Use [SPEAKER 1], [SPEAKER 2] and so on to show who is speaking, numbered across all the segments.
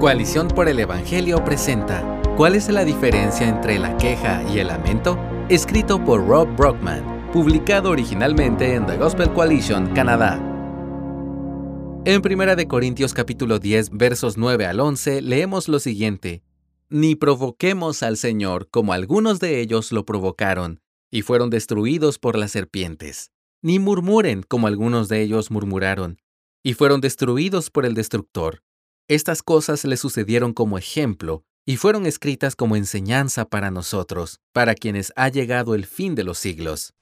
[SPEAKER 1] Coalición por el Evangelio presenta ¿Cuál es la diferencia entre la queja y el lamento? Escrito por Rob Brockman, publicado originalmente en The Gospel Coalition, Canadá. En 1 Corintios capítulo 10 versos 9 al 11 leemos lo siguiente: Ni provoquemos al Señor como algunos de ellos lo provocaron y fueron destruidos por las serpientes. Ni murmuren como algunos de ellos murmuraron y fueron destruidos por el destructor. Estas cosas le sucedieron como ejemplo y fueron escritas como enseñanza para nosotros, para quienes ha llegado el fin de los siglos.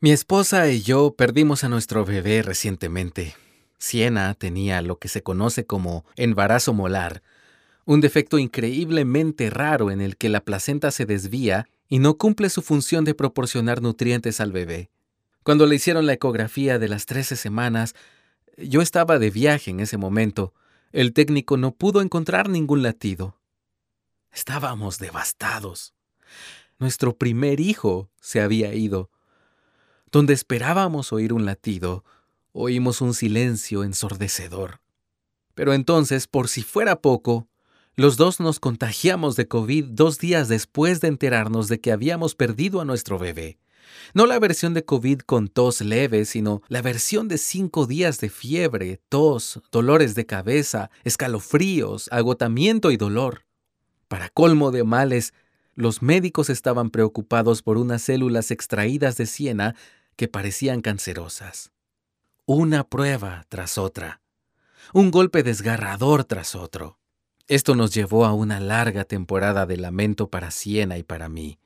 [SPEAKER 1] Mi esposa y yo perdimos a nuestro bebé recientemente. Siena tenía lo que se conoce como embarazo molar, un defecto increíblemente raro en el que la placenta se desvía y no cumple su función de proporcionar nutrientes al bebé. Cuando le hicieron la ecografía de las 13 semanas, yo estaba de viaje en ese momento, el técnico no pudo encontrar ningún latido. Estábamos devastados. Nuestro primer hijo se había ido. Donde esperábamos oír un latido, oímos un silencio ensordecedor. Pero entonces, por si fuera poco, los dos nos contagiamos de COVID dos días después de enterarnos de que habíamos perdido a nuestro bebé. No la versión de COVID con tos leve, sino la versión de cinco días de fiebre, tos, dolores de cabeza, escalofríos, agotamiento y dolor. Para colmo de males, los médicos estaban preocupados por unas células extraídas de Siena que parecían cancerosas. Una prueba tras otra. Un golpe desgarrador tras otro. Esto nos llevó a una larga temporada de lamento para Siena y para mí,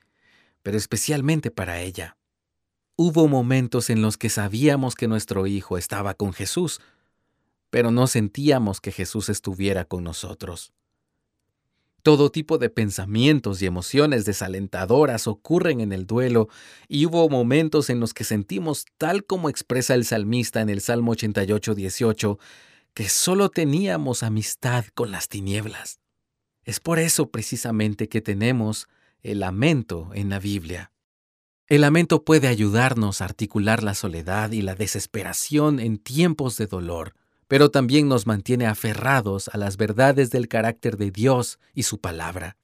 [SPEAKER 1] pero especialmente para ella. Hubo momentos en los que sabíamos que nuestro hijo estaba con Jesús, pero no sentíamos que Jesús estuviera con nosotros. Todo tipo de pensamientos y emociones desalentadoras ocurren en el duelo y hubo momentos en los que sentimos, tal como expresa el salmista en el Salmo 88, 18, que solo teníamos amistad con las tinieblas. Es por eso precisamente que tenemos el lamento en la Biblia. El lamento puede ayudarnos a articular la soledad y la desesperación en tiempos de dolor, pero también nos mantiene aferrados a las verdades del carácter de Dios y su palabra.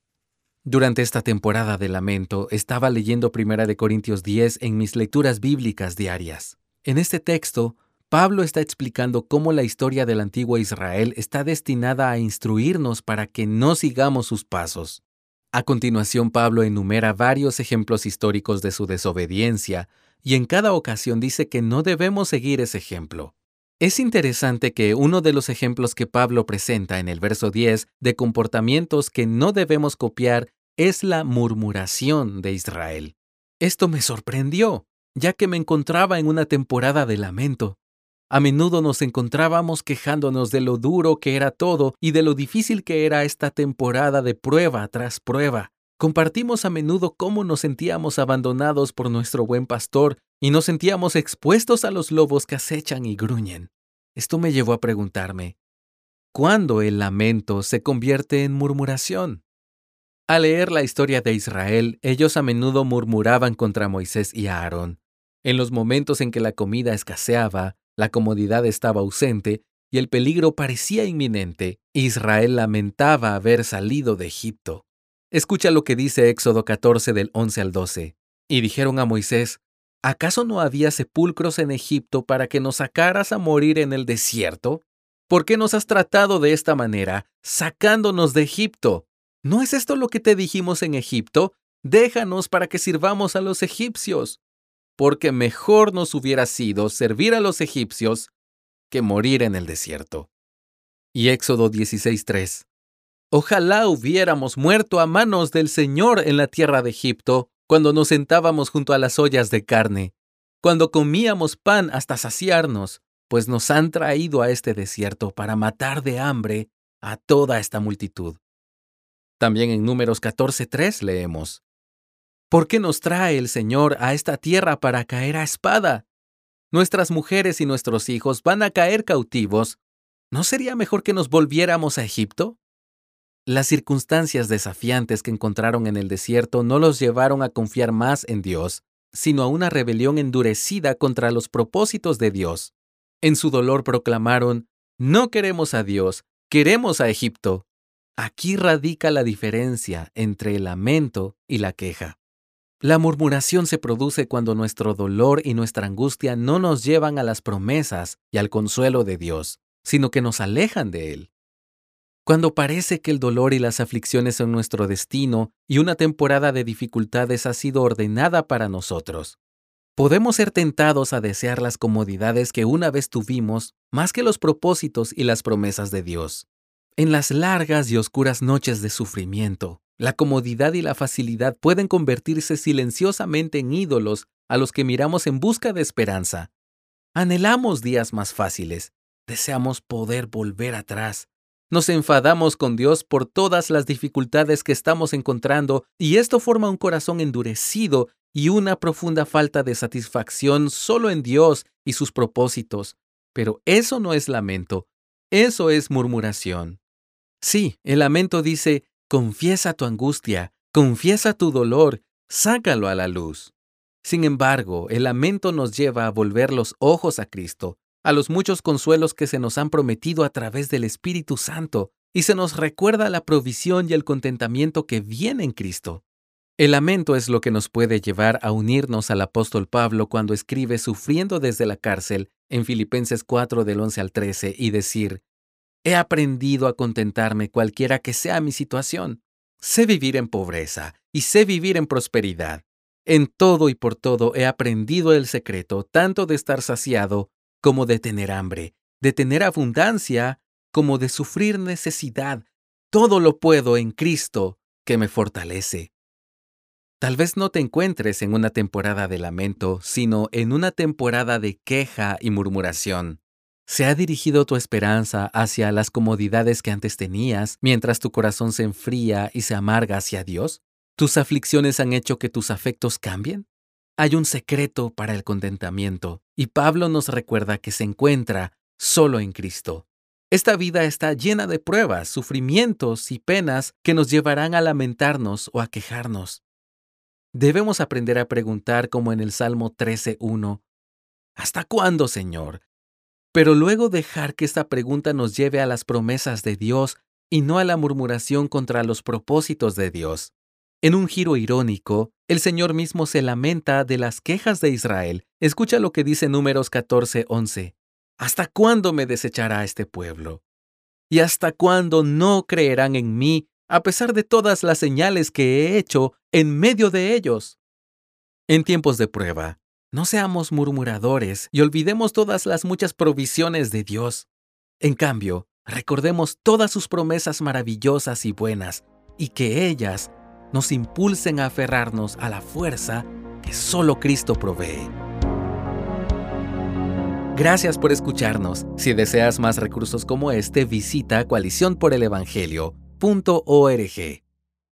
[SPEAKER 1] Durante esta temporada de lamento estaba leyendo 1 Corintios 10 en mis lecturas bíblicas diarias. En este texto, Pablo está explicando cómo la historia del antiguo Israel está destinada a instruirnos para que no sigamos sus pasos. A continuación, Pablo enumera varios ejemplos históricos de su desobediencia, y en cada ocasión dice que no debemos seguir ese ejemplo. Es interesante que uno de los ejemplos que Pablo presenta en el verso 10 de comportamientos que no debemos copiar es la murmuración de Israel. Esto me sorprendió, ya que me encontraba en una temporada de lamento. A menudo nos encontrábamos quejándonos de lo duro que era todo y de lo difícil que era esta temporada de prueba tras prueba. Compartimos a menudo cómo nos sentíamos abandonados por nuestro buen pastor y nos sentíamos expuestos a los lobos que acechan y gruñen. Esto me llevó a preguntarme, ¿cuándo el lamento se convierte en murmuración? Al leer la historia de Israel, ellos a menudo murmuraban contra Moisés y Aarón. En los momentos en que la comida escaseaba, la comodidad estaba ausente y el peligro parecía inminente. Israel lamentaba haber salido de Egipto. Escucha lo que dice Éxodo 14 del 11 al 12. Y dijeron a Moisés, ¿acaso no había sepulcros en Egipto para que nos sacaras a morir en el desierto? ¿Por qué nos has tratado de esta manera, sacándonos de Egipto? ¿No es esto lo que te dijimos en Egipto? Déjanos para que sirvamos a los egipcios porque mejor nos hubiera sido servir a los egipcios que morir en el desierto. Y Éxodo 16:3. Ojalá hubiéramos muerto a manos del Señor en la tierra de Egipto, cuando nos sentábamos junto a las ollas de carne, cuando comíamos pan hasta saciarnos, pues nos han traído a este desierto para matar de hambre a toda esta multitud. También en Números 14:3 leemos, ¿Por qué nos trae el Señor a esta tierra para caer a espada? Nuestras mujeres y nuestros hijos van a caer cautivos. ¿No sería mejor que nos volviéramos a Egipto? Las circunstancias desafiantes que encontraron en el desierto no los llevaron a confiar más en Dios, sino a una rebelión endurecida contra los propósitos de Dios. En su dolor proclamaron, no queremos a Dios, Queremos a Egipto. Aquí radica la diferencia entre el lamento y la queja. La murmuración se produce cuando nuestro dolor y nuestra angustia no nos llevan a las promesas y al consuelo de Dios, sino que nos alejan de Él. Cuando parece que el dolor y las aflicciones son nuestro destino y una temporada de dificultades ha sido ordenada para nosotros, podemos ser tentados a desear las comodidades que una vez tuvimos más que los propósitos y las promesas de Dios. En las largas y oscuras noches de sufrimiento, la comodidad y la facilidad pueden convertirse silenciosamente en ídolos a los que miramos en busca de esperanza. Anhelamos días más fáciles, deseamos poder volver atrás. Nos enfadamos con Dios por todas las dificultades que estamos encontrando y esto forma un corazón endurecido y una profunda falta de satisfacción solo en Dios y sus propósitos. Pero eso no es lamento, eso es murmuración. Sí, el lamento dice, Confiesa tu angustia, confiesa tu dolor, sácalo a la luz. Sin embargo, el lamento nos lleva a volver los ojos a Cristo, a los muchos consuelos que se nos han prometido a través del Espíritu Santo, y se nos recuerda la provisión y el contentamiento que viene en Cristo. El lamento es lo que nos puede llevar a unirnos al apóstol Pablo cuando escribe sufriendo desde la cárcel en Filipenses 4 del 11 al 13 y decir, He aprendido a contentarme cualquiera que sea mi situación. Sé vivir en pobreza y sé vivir en prosperidad. En todo y por todo he aprendido el secreto tanto de estar saciado como de tener hambre, de tener abundancia como de sufrir necesidad. Todo lo puedo en Cristo que me fortalece. Tal vez no te encuentres en una temporada de lamento, sino en una temporada de queja y murmuración. ¿Se ha dirigido tu esperanza hacia las comodidades que antes tenías mientras tu corazón se enfría y se amarga hacia Dios? ¿Tus aflicciones han hecho que tus afectos cambien? Hay un secreto para el contentamiento y Pablo nos recuerda que se encuentra solo en Cristo. Esta vida está llena de pruebas, sufrimientos y penas que nos llevarán a lamentarnos o a quejarnos. Debemos aprender a preguntar como en el Salmo 13.1, ¿Hasta cuándo, Señor? Pero luego dejar que esta pregunta nos lleve a las promesas de Dios y no a la murmuración contra los propósitos de Dios. En un giro irónico, el Señor mismo se lamenta de las quejas de Israel. Escucha lo que dice Números 14:11. ¿Hasta cuándo me desechará este pueblo? ¿Y hasta cuándo no creerán en mí a pesar de todas las señales que he hecho en medio de ellos? En tiempos de prueba, no seamos murmuradores y olvidemos todas las muchas provisiones de Dios. En cambio, recordemos todas sus promesas maravillosas y buenas, y que ellas nos impulsen a aferrarnos a la fuerza que solo Cristo provee. Gracias por escucharnos. Si deseas más recursos como este, visita coaliciónporelevangelio.org.